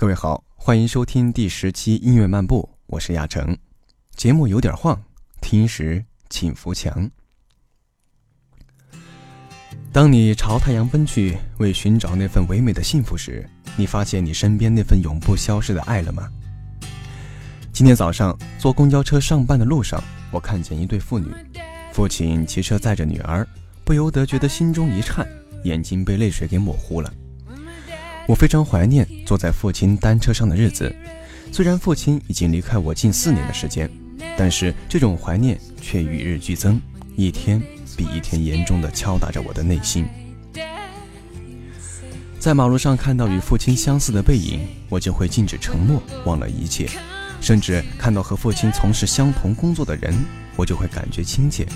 各位好，欢迎收听第十期音乐漫步，我是亚成。节目有点晃，听时请扶墙。当你朝太阳奔去，为寻找那份唯美的幸福时，你发现你身边那份永不消逝的爱了吗？今天早上坐公交车上班的路上，我看见一对父女，父亲骑车载着女儿，不由得觉得心中一颤，眼睛被泪水给模糊了。我非常怀念坐在父亲单车上的日子，虽然父亲已经离开我近四年的时间，但是这种怀念却与日俱增，一天比一天严重的敲打着我的内心。在马路上看到与父亲相似的背影，我就会静止沉默，忘了一切；甚至看到和父亲从事相同工作的人，我就会感觉亲切。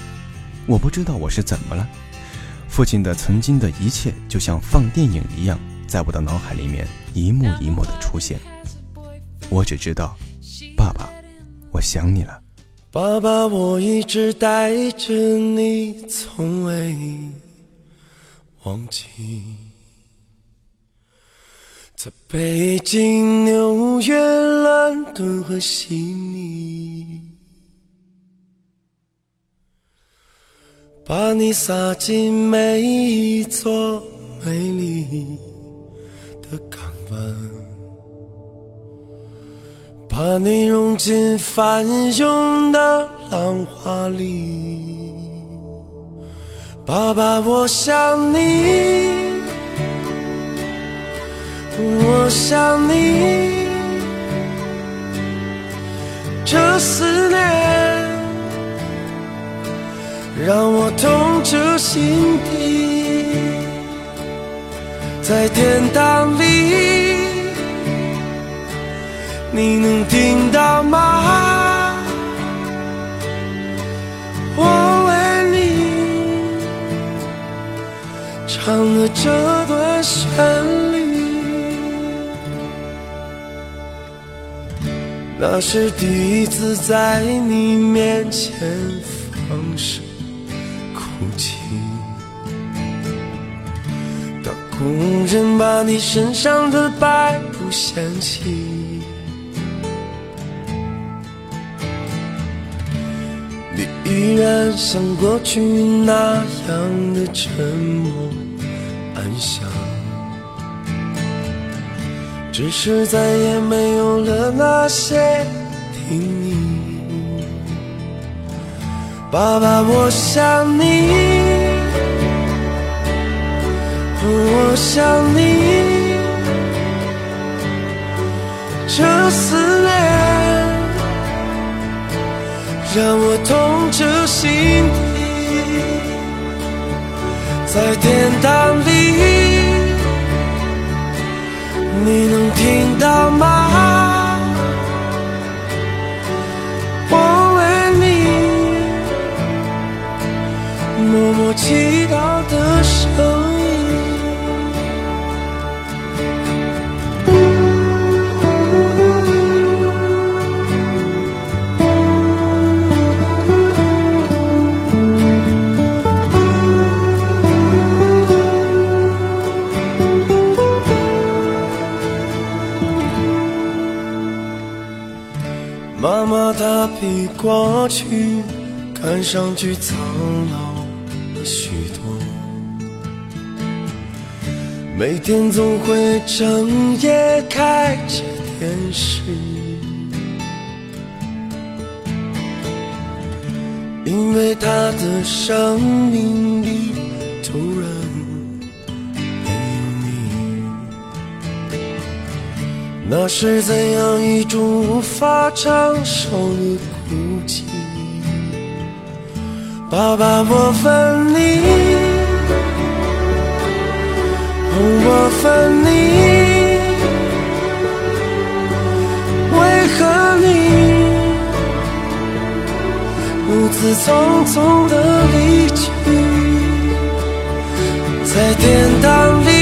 我不知道我是怎么了，父亲的曾经的一切就像放电影一样。在我的脑海里面一幕一幕的出现，我只知道，爸爸，我想你了。爸爸，我一直带着你，从未忘记。在北京、纽约、伦敦和悉尼，把你撒进每一座美丽。的港湾，把你融进翻涌的浪花里。爸爸，我想你，我想你，这思念让我痛彻心底。在天堂里，你能听到吗？我为你唱了这段旋律，那是第一次在你面前工人把你身上的白布掀起，你依然像过去那样的沉默安详，只是再也没有了那些叮咛。爸爸，我想你。我想你，这思念让我痛彻心底。在天堂里，你能听到吗？天总会整夜开着电视，因为他的生命里突然没有你。那是怎样一种无法承受的孤寂？爸爸，我分你，我分你，为何你如此匆匆的离去？在天堂里。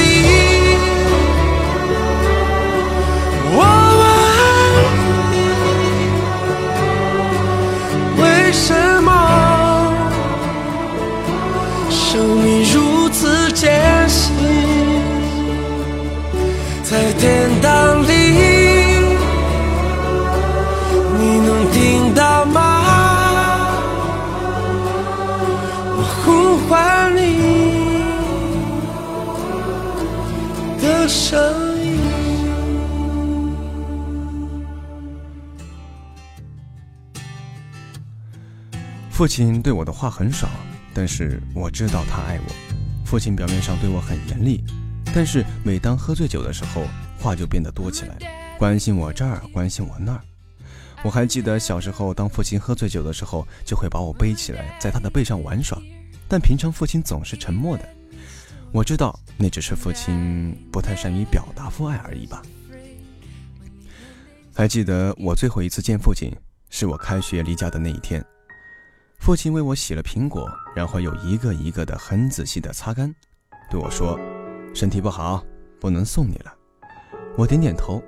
父亲对我的话很少，但是我知道他爱我。父亲表面上对我很严厉，但是每当喝醉酒的时候，话就变得多起来，关心我这儿，关心我那儿。我还记得小时候，当父亲喝醉酒的时候，就会把我背起来，在他的背上玩耍。但平常父亲总是沉默的，我知道那只是父亲不太善于表达父爱而已吧。还记得我最后一次见父亲，是我开学离家的那一天。父亲为我洗了苹果，然后又一个一个的很仔细的擦干，对我说：“身体不好，不能送你了。”我点点头，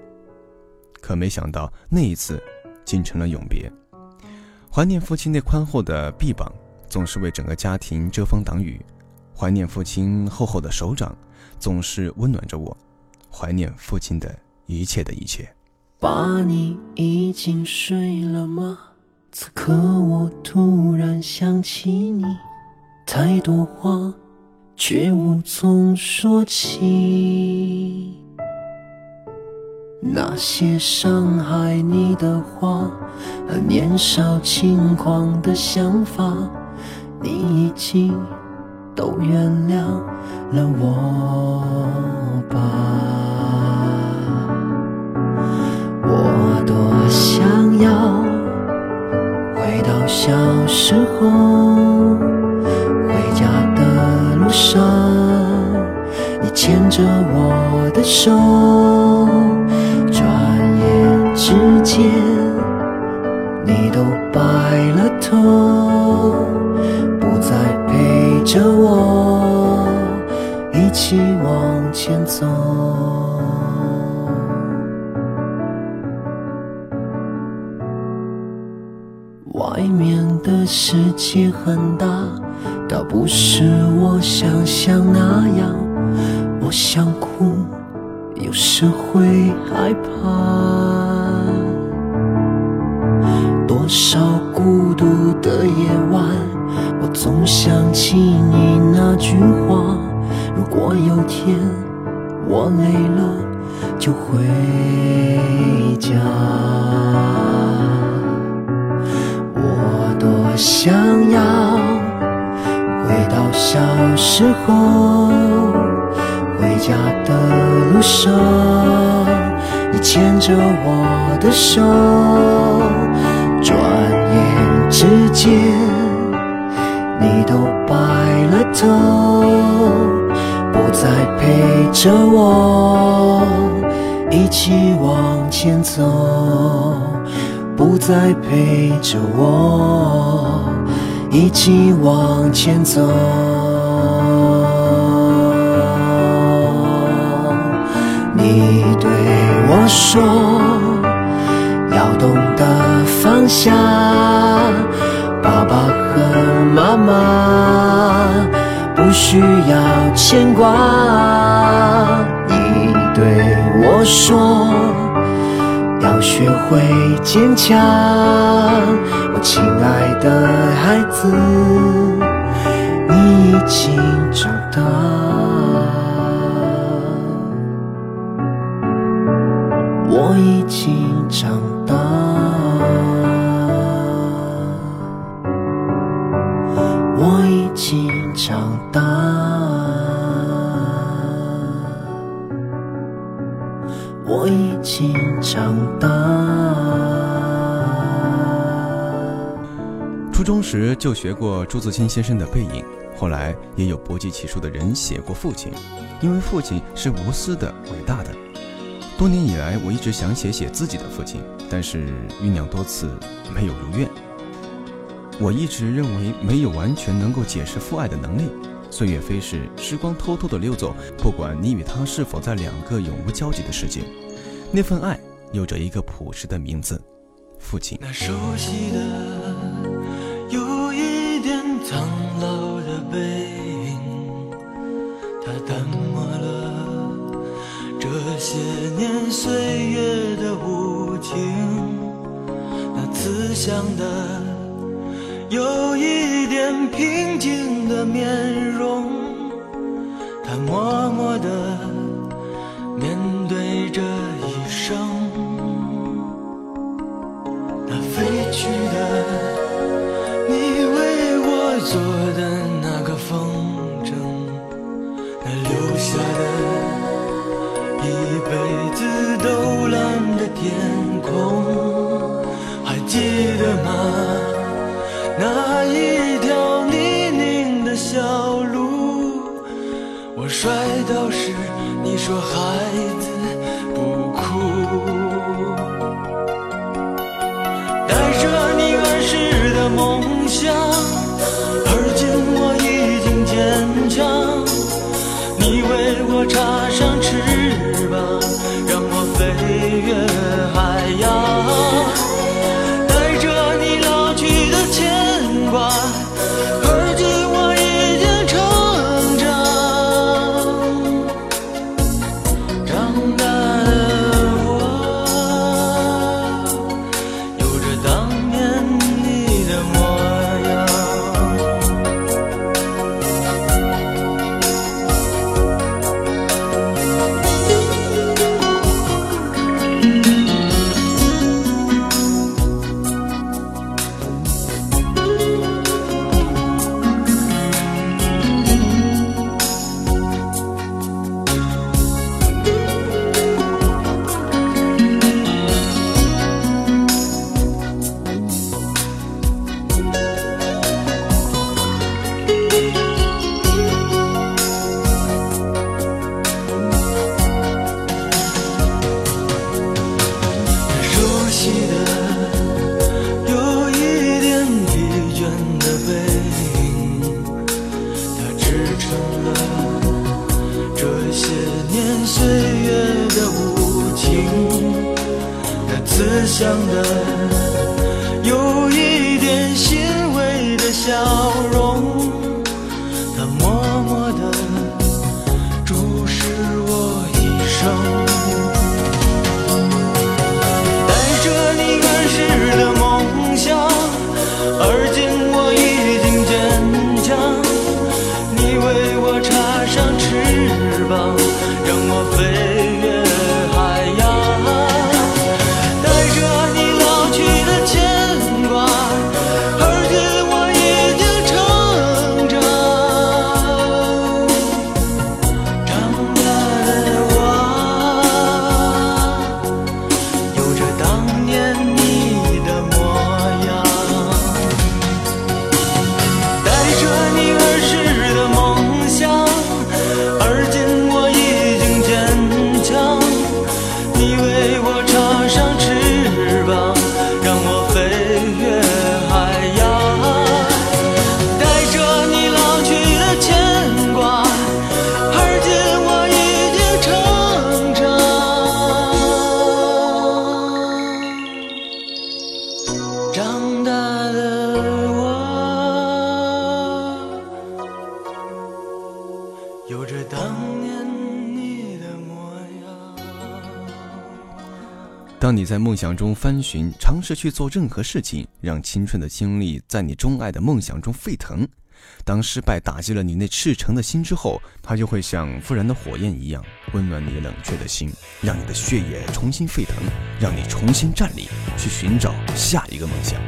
可没想到那一次竟成了永别。怀念父亲那宽厚的臂膀，总是为整个家庭遮风挡雨；怀念父亲厚厚的手掌，总是温暖着我；怀念父亲的一切的一切。爸，你已经睡了吗？此刻我突然想起你，太多话却无从说起。那些伤害你的话和年少轻狂的想法，你已经都原谅了我吧。我多想要。回到小时候，回家的路上，你牵着我的手，转眼之间，你都白了头，不再陪着我一起往前走。世界很大，倒不是我想象那样。我想哭，有时会害怕。多少孤独的夜晚，我总想起你那句话：如果有天我累了，就回家。我想要回到小时候，回家的路上，你牵着我的手，转眼之间，你都白了头，不再陪着我一起往前走。不再陪着我一起往前走。你对我说，要懂得放下，爸爸和妈妈不需要牵挂。你对我说。要学会坚强，我亲爱的孩子，你已经长大，我已经长时就学过朱自清先生的《背影》，后来也有不计其数的人写过父亲，因为父亲是无私的、伟大的。多年以来，我一直想写写自己的父亲，但是酝酿多次没有如愿。我一直认为没有完全能够解释父爱的能力。岁月飞逝，时光偷偷的溜走，不管你与他是否在两个永无交集的世界。那份爱有着一个朴实的名字，父亲。那熟悉的，想的有一点平静的面容，他默默地面对这一生，那飞去的你为我做的那个风筝，那留下的一辈子都蓝的天空，记得吗？那一条泥泞的小路，我摔倒时你说孩子不哭。带着你儿时的梦想，些年岁月的无情。那慈祥的，有一点欣慰的笑你在梦想中翻寻，尝试去做任何事情，让青春的精力在你钟爱的梦想中沸腾。当失败打击了你那赤诚的心之后，它就会像复燃的火焰一样，温暖你冷却的心，让你的血液重新沸腾，让你重新站立，去寻找下一个梦想。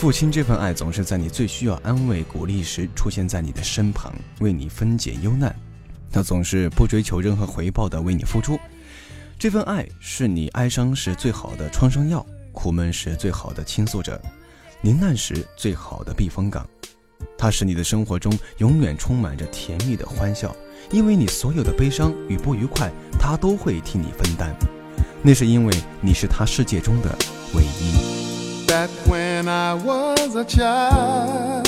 父亲这份爱总是在你最需要安慰、鼓励时出现在你的身旁，为你分解忧难。他总是不追求任何回报的为你付出。这份爱是你哀伤时最好的创伤药，苦闷时最好的倾诉者，临难时最好的避风港。它使你的生活中永远充满着甜蜜的欢笑，因为你所有的悲伤与不愉快，他都会替你分担。那是因为你是他世界中的唯一。That when I was a child,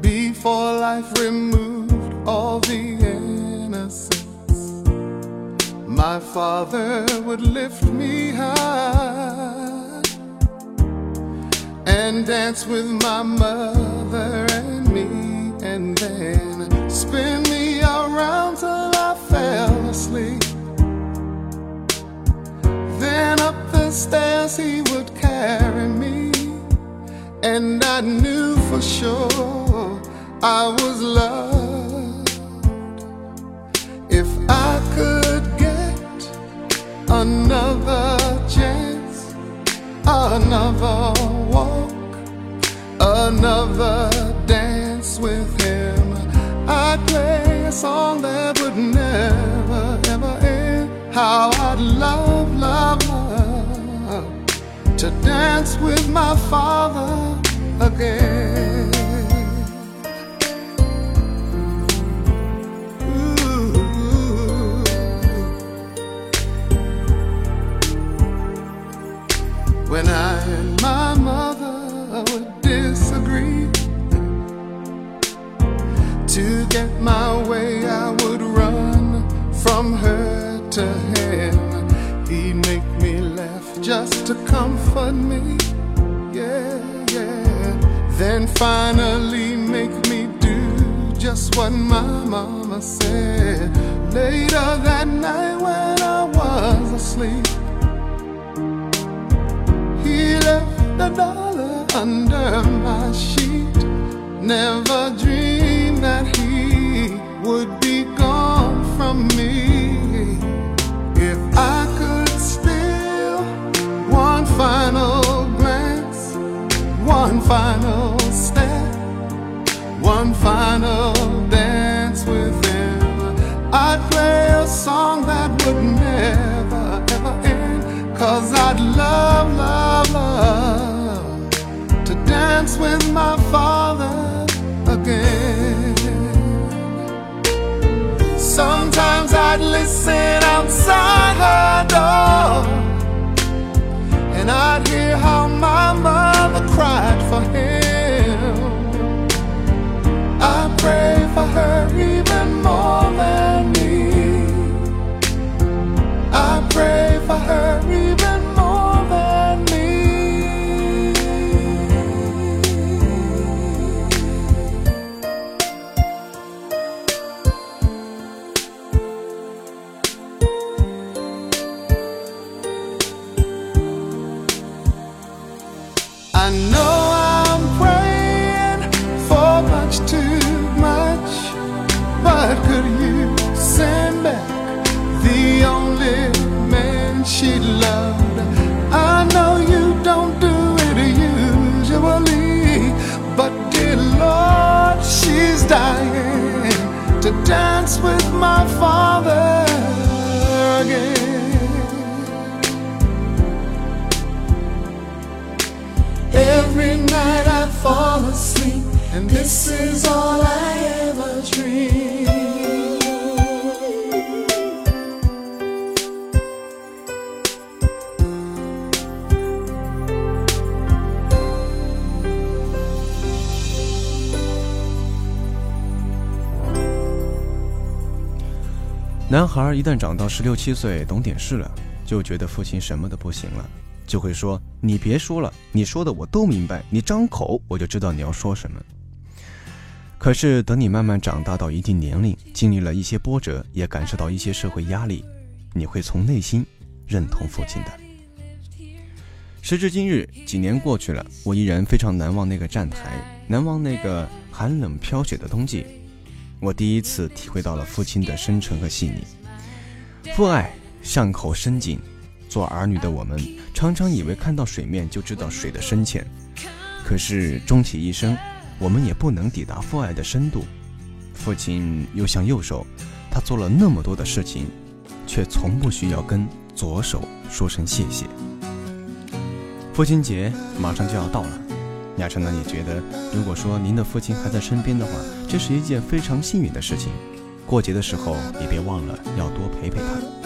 before life removed all the innocence, my father would lift me high and dance with my mother and me, and then spin me around till I fell asleep. Stairs he would carry me, and I knew for sure I was loved. If I could get another chance, another walk, another dance with him, I'd play a song that would never ever end. How I'd love, to dance with my father again. When I and my mother would disagree, to get my way, I would run from her to him. Just to comfort me. Yeah, yeah. Then finally make me do just what my mama said. Later that night when I was asleep, he left a dollar under my sheet. Never dreamed that he would be gone from me. Final step, one final dance with him, I'd play a song that would never ever end. Cause I'd love, love, love to dance with my father again. Sometimes I'd listen outside her door, and I'd hear how my mother cried for him. I pray fall asleep, and this is all I ever dream. “男孩一旦长到十六七岁，懂点事了，就觉得父亲什么都不行了，就会说：‘你别说了，你说的我都明白，你张口我就知道你要说什么。’可是等你慢慢长大到一定年龄，经历了一些波折，也感受到一些社会压力，你会从内心认同父亲的。时至今日，几年过去了，我依然非常难忘那个站台，难忘那个寒冷飘雪的冬季。我第一次体会到了父亲的深沉和细腻。父爱巷口深井，做儿女的我们，常常以为看到水面就知道水的深浅，可是终其一生，我们也不能抵达父爱的深度。父亲又像右手，他做了那么多的事情，却从不需要跟左手说声谢谢。父亲节马上就要到了，亚成呢也觉得，如果说您的父亲还在身边的话，这是一件非常幸运的事情。过节的时候也别忘了要多陪陪他，